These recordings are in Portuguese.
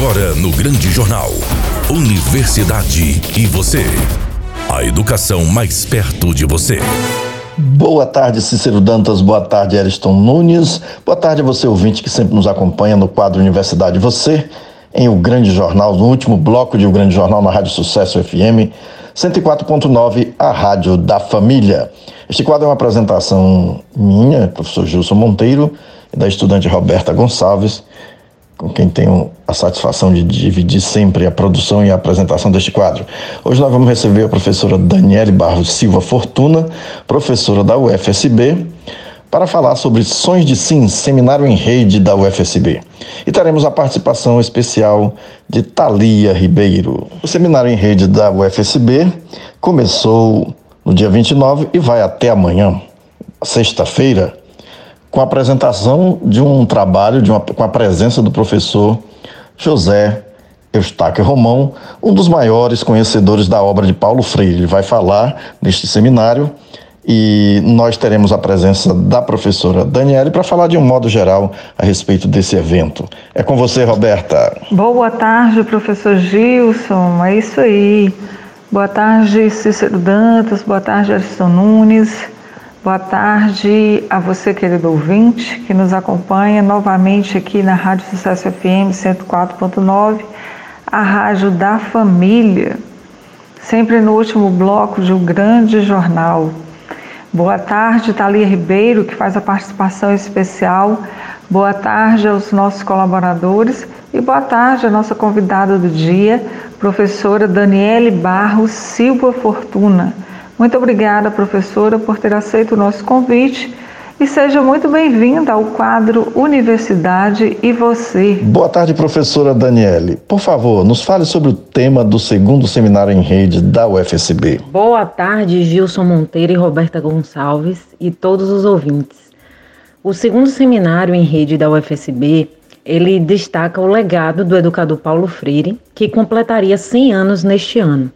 Agora no Grande Jornal. Universidade e você. A educação mais perto de você. Boa tarde, Cícero Dantas. Boa tarde, Ariston Nunes. Boa tarde a você, ouvinte, que sempre nos acompanha no quadro Universidade Você, em O Grande Jornal, no último bloco de O Grande Jornal na Rádio Sucesso FM 104.9, a Rádio da Família. Este quadro é uma apresentação minha, professor Gilson Monteiro, e da estudante Roberta Gonçalves com quem tenho a satisfação de dividir sempre a produção e a apresentação deste quadro. Hoje nós vamos receber a professora Daniele Barros Silva Fortuna, professora da UFSB, para falar sobre Sons de Sim, seminário em rede da UFSB. E teremos a participação especial de Thalia Ribeiro. O seminário em rede da UFSB começou no dia 29 e vai até amanhã, sexta-feira, com a apresentação de um trabalho, de uma, com a presença do professor José Eustáquio Romão, um dos maiores conhecedores da obra de Paulo Freire. Ele vai falar neste seminário e nós teremos a presença da professora Daniele para falar de um modo geral a respeito desse evento. É com você, Roberta. Boa tarde, professor Gilson. É isso aí. Boa tarde, Cícero Dantas. Boa tarde, Ariston Nunes. Boa tarde a você, querido ouvinte, que nos acompanha novamente aqui na Rádio Sucesso FM 104.9, a Rádio da Família, sempre no último bloco de um grande jornal. Boa tarde, Thalia Ribeiro, que faz a participação especial. Boa tarde aos nossos colaboradores e boa tarde à nossa convidada do dia, professora Daniele Barros Silva Fortuna muito obrigada, professora, por ter aceito o nosso convite e seja muito bem-vinda ao quadro Universidade e Você. Boa tarde, professora Daniele. Por favor, nos fale sobre o tema do segundo seminário em rede da UFSB. Boa tarde, Gilson Monteiro e Roberta Gonçalves e todos os ouvintes. O segundo seminário em rede da UFSB, ele destaca o legado do educador Paulo Freire, que completaria 100 anos neste ano.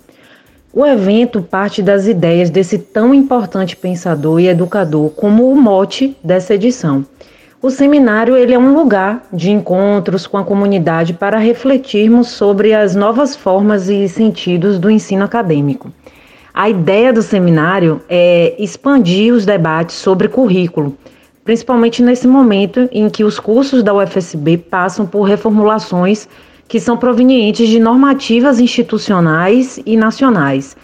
O evento parte das ideias desse tão importante pensador e educador como o mote dessa edição. O seminário ele é um lugar de encontros com a comunidade para refletirmos sobre as novas formas e sentidos do ensino acadêmico. A ideia do seminário é expandir os debates sobre currículo, principalmente nesse momento em que os cursos da UFSB passam por reformulações que são provenientes de normativas institucionais e nacionais.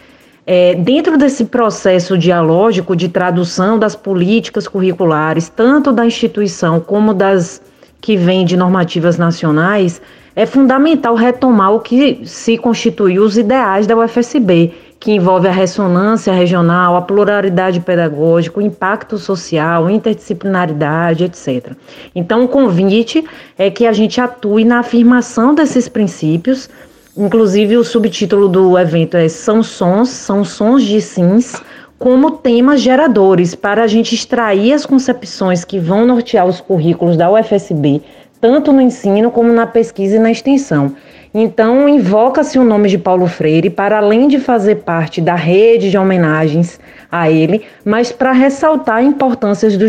É, dentro desse processo dialógico de tradução das políticas curriculares, tanto da instituição como das que vêm de normativas nacionais, é fundamental retomar o que se constituiu os ideais da UFSB, que envolve a ressonância regional, a pluralidade pedagógica, o impacto social, interdisciplinaridade, etc. Então, o convite é que a gente atue na afirmação desses princípios. Inclusive, o subtítulo do evento é São Sons, são sons de sims, como temas geradores, para a gente extrair as concepções que vão nortear os currículos da UFSB, tanto no ensino como na pesquisa e na extensão. Então, invoca-se o nome de Paulo Freire para além de fazer parte da rede de homenagens a ele, mas para ressaltar a importância do,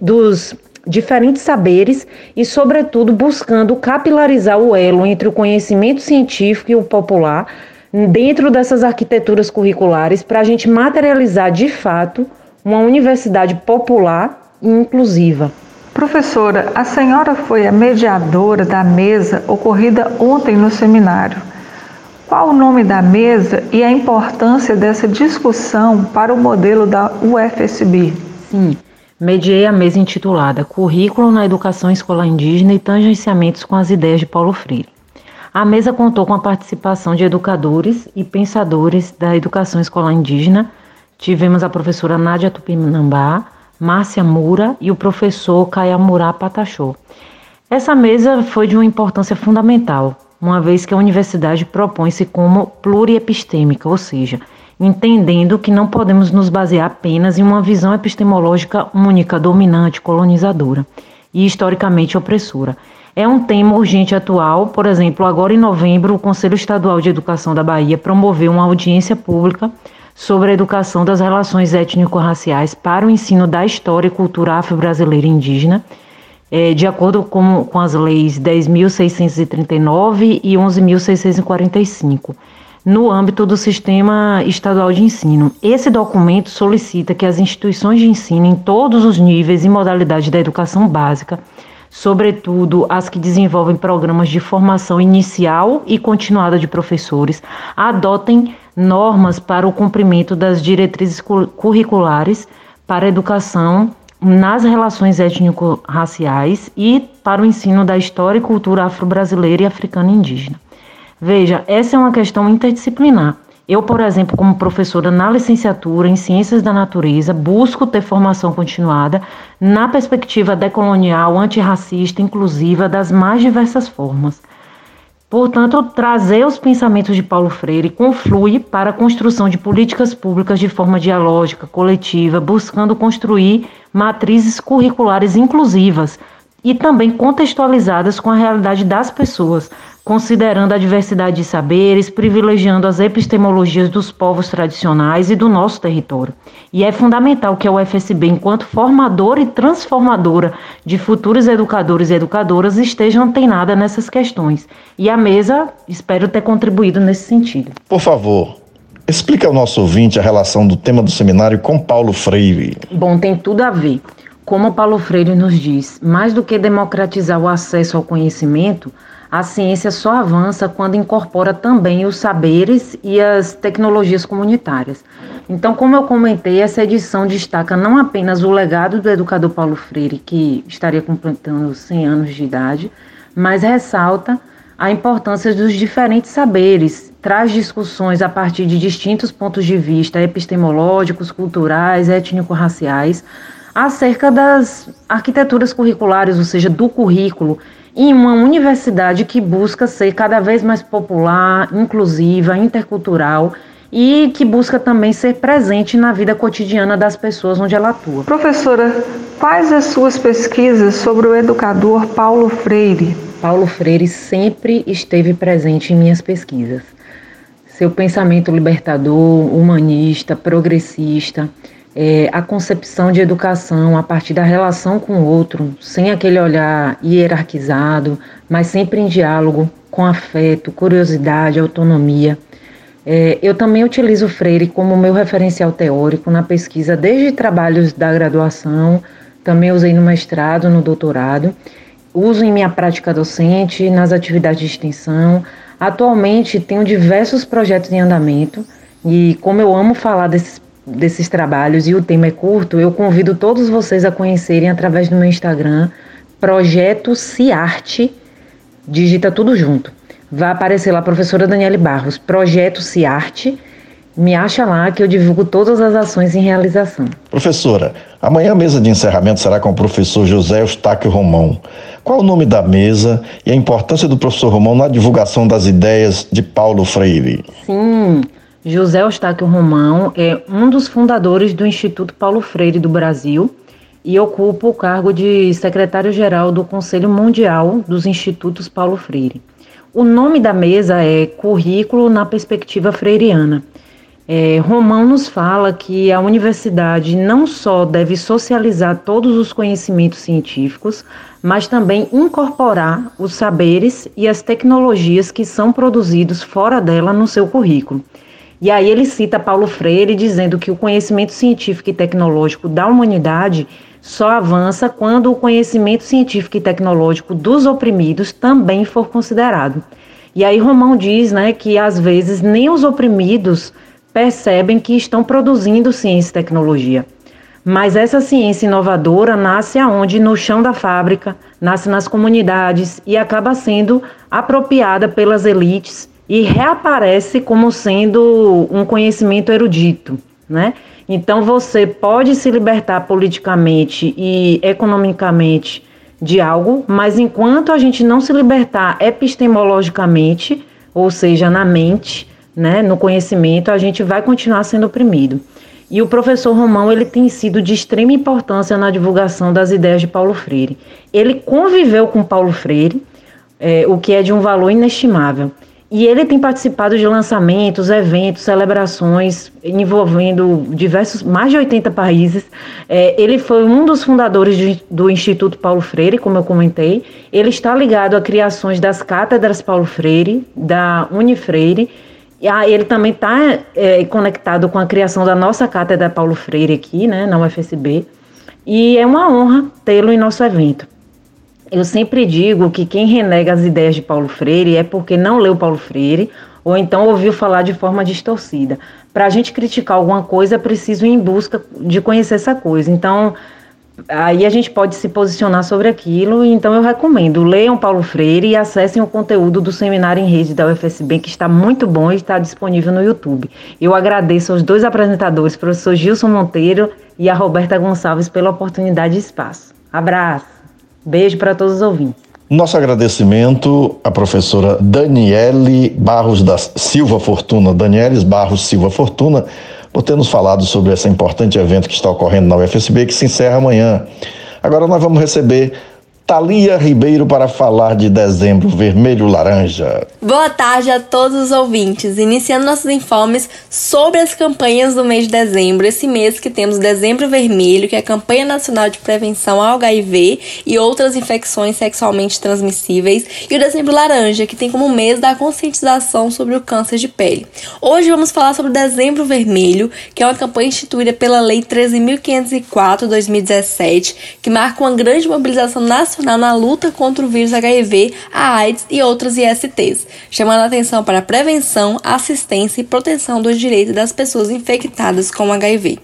dos diferentes saberes e, sobretudo, buscando capilarizar o elo entre o conhecimento científico e o popular dentro dessas arquiteturas curriculares para a gente materializar de fato uma universidade popular e inclusiva. Professora, a senhora foi a mediadora da mesa ocorrida ontem no seminário. Qual o nome da mesa e a importância dessa discussão para o modelo da UFSB? Sim, mediei a mesa intitulada Currículo na Educação Escolar Indígena e Tangenciamentos com as Ideias de Paulo Freire. A mesa contou com a participação de educadores e pensadores da educação escolar indígena. Tivemos a professora Nádia Tupinambá, Márcia Mura e o professor Kayamura Patachô. Essa mesa foi de uma importância fundamental, uma vez que a universidade propõe-se como pluriepistêmica, ou seja, entendendo que não podemos nos basear apenas em uma visão epistemológica única, dominante, colonizadora e historicamente opressora. É um tema urgente atual, por exemplo, agora em novembro, o Conselho Estadual de Educação da Bahia promoveu uma audiência pública sobre a educação das relações étnico-raciais para o ensino da história e cultura afro-brasileira indígena, é, de acordo com, com as leis 10.639 e 11.645, no âmbito do Sistema Estadual de Ensino. Esse documento solicita que as instituições de ensino em todos os níveis e modalidades da educação básica, sobretudo as que desenvolvem programas de formação inicial e continuada de professores, adotem normas para o cumprimento das diretrizes curriculares para a educação nas relações étnico-raciais e para o ensino da história e cultura afro-brasileira e africana indígena. Veja, essa é uma questão interdisciplinar. Eu, por exemplo, como professora na licenciatura em Ciências da Natureza, busco ter formação continuada na perspectiva decolonial, antirracista, inclusiva, das mais diversas formas. Portanto, trazer os pensamentos de Paulo Freire conflui para a construção de políticas públicas de forma dialógica, coletiva, buscando construir matrizes curriculares inclusivas e também contextualizadas com a realidade das pessoas, considerando a diversidade de saberes, privilegiando as epistemologias dos povos tradicionais e do nosso território. E é fundamental que a UFSB, enquanto formadora e transformadora de futuros educadores e educadoras, esteja antenada nessas questões. E a mesa espero ter contribuído nesse sentido. Por favor, explique ao nosso ouvinte a relação do tema do seminário com Paulo Freire. Bom, tem tudo a ver. Como Paulo Freire nos diz, mais do que democratizar o acesso ao conhecimento, a ciência só avança quando incorpora também os saberes e as tecnologias comunitárias. Então, como eu comentei, essa edição destaca não apenas o legado do educador Paulo Freire, que estaria completando 100 anos de idade, mas ressalta a importância dos diferentes saberes, traz discussões a partir de distintos pontos de vista epistemológicos, culturais, étnico-raciais, acerca das arquiteturas curriculares, ou seja, do currículo em uma universidade que busca ser cada vez mais popular, inclusiva, intercultural e que busca também ser presente na vida cotidiana das pessoas onde ela atua. Professora, quais as suas pesquisas sobre o educador Paulo Freire? Paulo Freire sempre esteve presente em minhas pesquisas. Seu pensamento libertador, humanista, progressista, é, a concepção de educação a partir da relação com o outro, sem aquele olhar hierarquizado, mas sempre em diálogo, com afeto, curiosidade, autonomia. É, eu também utilizo Freire como meu referencial teórico na pesquisa, desde trabalhos da graduação, também usei no mestrado, no doutorado, uso em minha prática docente, nas atividades de extensão. Atualmente tenho diversos projetos em andamento e, como eu amo falar desses desses trabalhos e o tema é curto, eu convido todos vocês a conhecerem através do meu Instagram, Projeto Ciarte, digita tudo junto. Vai aparecer lá, professora Daniele Barros, Projeto Ciarte. Me acha lá que eu divulgo todas as ações em realização. Professora, amanhã a mesa de encerramento será com o professor José Eustáquio Romão. Qual o nome da mesa e a importância do professor Romão na divulgação das ideias de Paulo Freire? Sim, José Eustáquio Romão é um dos fundadores do Instituto Paulo Freire do Brasil e ocupa o cargo de secretário-geral do Conselho Mundial dos Institutos Paulo Freire. O nome da mesa é Currículo na Perspectiva Freiriana. É, Romão nos fala que a universidade não só deve socializar todos os conhecimentos científicos, mas também incorporar os saberes e as tecnologias que são produzidos fora dela no seu currículo. E aí ele cita Paulo Freire dizendo que o conhecimento científico e tecnológico da humanidade só avança quando o conhecimento científico e tecnológico dos oprimidos também for considerado. E aí Romão diz, né, que às vezes nem os oprimidos percebem que estão produzindo ciência e tecnologia. Mas essa ciência inovadora nasce aonde? No chão da fábrica, nasce nas comunidades e acaba sendo apropriada pelas elites e reaparece como sendo um conhecimento erudito, né? Então você pode se libertar politicamente e economicamente de algo, mas enquanto a gente não se libertar epistemologicamente, ou seja, na mente, né, no conhecimento, a gente vai continuar sendo oprimido. E o professor Romão ele tem sido de extrema importância na divulgação das ideias de Paulo Freire. Ele conviveu com Paulo Freire, é, o que é de um valor inestimável. E ele tem participado de lançamentos, eventos, celebrações envolvendo diversos, mais de 80 países. É, ele foi um dos fundadores de, do Instituto Paulo Freire, como eu comentei. Ele está ligado a criações das cátedras Paulo Freire, da Unifreire. E ah, ele também está é, conectado com a criação da nossa cátedra Paulo Freire aqui, né, na UFSB. E é uma honra tê-lo em nosso evento. Eu sempre digo que quem renega as ideias de Paulo Freire é porque não leu Paulo Freire ou então ouviu falar de forma distorcida. Para a gente criticar alguma coisa, é preciso ir em busca de conhecer essa coisa. Então, aí a gente pode se posicionar sobre aquilo. Então, eu recomendo: leiam Paulo Freire e acessem o conteúdo do seminário em rede da UFSB, que está muito bom e está disponível no YouTube. Eu agradeço aos dois apresentadores, professor Gilson Monteiro e a Roberta Gonçalves, pela oportunidade e espaço. Abraço! Beijo para todos os ouvintes. Nosso agradecimento à professora Daniele Barros da Silva Fortuna, Danieles Barros Silva Fortuna, por ter nos falado sobre esse importante evento que está ocorrendo na UFSB, que se encerra amanhã. Agora nós vamos receber Thalia Ribeiro para falar de dezembro vermelho-laranja. Boa tarde a todos os ouvintes. Iniciando nossos informes sobre as campanhas do mês de dezembro. Esse mês que temos Dezembro Vermelho, que é a campanha nacional de prevenção ao HIV e outras infecções sexualmente transmissíveis, e o Dezembro Laranja, que tem como mês da conscientização sobre o câncer de pele. Hoje vamos falar sobre o Dezembro Vermelho, que é uma campanha instituída pela Lei 13.504/2017, que marca uma grande mobilização nacional na luta contra o vírus HIV, a AIDS e outras ISTs, chamando a atenção para a prevenção, assistência e proteção dos direitos das pessoas infectadas com HIV.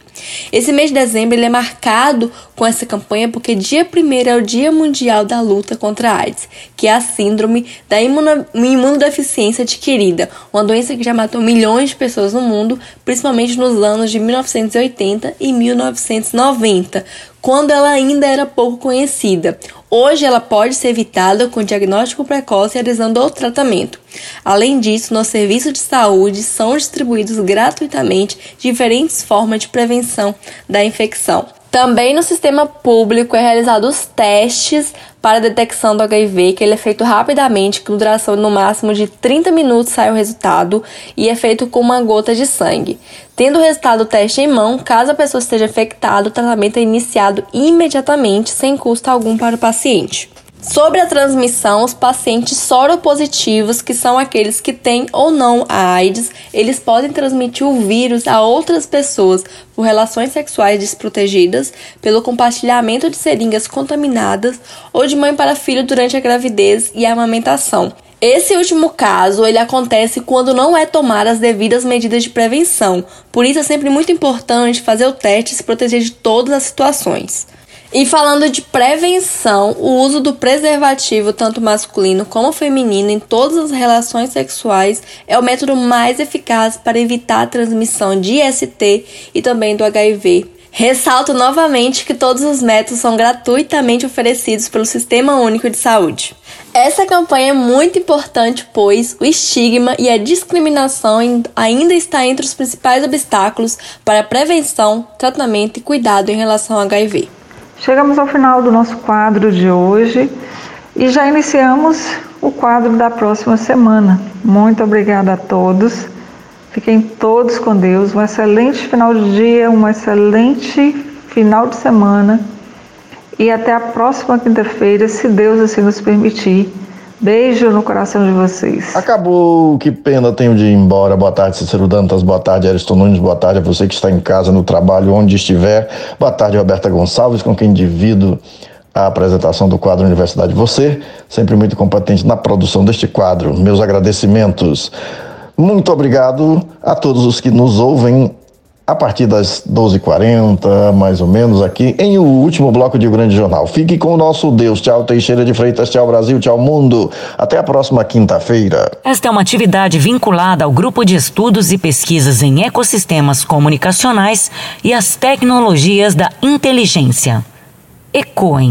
Esse mês de dezembro é marcado com essa campanha porque dia 1 é o Dia Mundial da Luta contra a AIDS, que é a síndrome da imunodeficiência adquirida, uma doença que já matou milhões de pessoas no mundo, principalmente nos anos de 1980 e 1990, quando ela ainda era pouco conhecida. Hoje ela pode ser evitada com diagnóstico precoce e adesão ao tratamento. Além disso, nos serviços de saúde são distribuídos gratuitamente diferentes formas de prevenção da infecção. Também no sistema público é realizado os testes para detecção do HIV, que ele é feito rapidamente, com duração no máximo de 30 minutos sai o resultado e é feito com uma gota de sangue. Tendo o resultado do teste em mão, caso a pessoa esteja infectada, o tratamento é iniciado imediatamente, sem custo algum para o paciente. Sobre a transmissão, os pacientes soropositivos, que são aqueles que têm ou não a AIDS, eles podem transmitir o vírus a outras pessoas por relações sexuais desprotegidas, pelo compartilhamento de seringas contaminadas ou de mãe para filho durante a gravidez e a amamentação. Esse último caso, ele acontece quando não é tomar as devidas medidas de prevenção. Por isso é sempre muito importante fazer o teste e se proteger de todas as situações. E falando de prevenção, o uso do preservativo, tanto masculino como feminino, em todas as relações sexuais é o método mais eficaz para evitar a transmissão de IST e também do HIV. Ressalto novamente que todos os métodos são gratuitamente oferecidos pelo Sistema Único de Saúde. Essa campanha é muito importante, pois o estigma e a discriminação ainda está entre os principais obstáculos para a prevenção, tratamento e cuidado em relação ao HIV. Chegamos ao final do nosso quadro de hoje e já iniciamos o quadro da próxima semana. Muito obrigada a todos. Fiquem todos com Deus. Um excelente final de dia, um excelente final de semana. E até a próxima quinta-feira, se Deus assim nos permitir. Beijo no coração de vocês. Acabou, que pena tenho de ir embora. Boa tarde, Cícero Dantas. Boa tarde, Ariston Nunes. Boa tarde a você que está em casa, no trabalho, onde estiver. Boa tarde, Roberta Gonçalves, com quem divido a apresentação do quadro Universidade Você, sempre muito competente na produção deste quadro. Meus agradecimentos. Muito obrigado a todos os que nos ouvem a partir das 12h40, mais ou menos, aqui em o último bloco de O Grande Jornal. Fique com o nosso Deus. Tchau, Teixeira de Freitas. Tchau, Brasil. Tchau, mundo. Até a próxima quinta-feira. Esta é uma atividade vinculada ao Grupo de Estudos e Pesquisas em Ecossistemas Comunicacionais e as Tecnologias da Inteligência. ECOEM.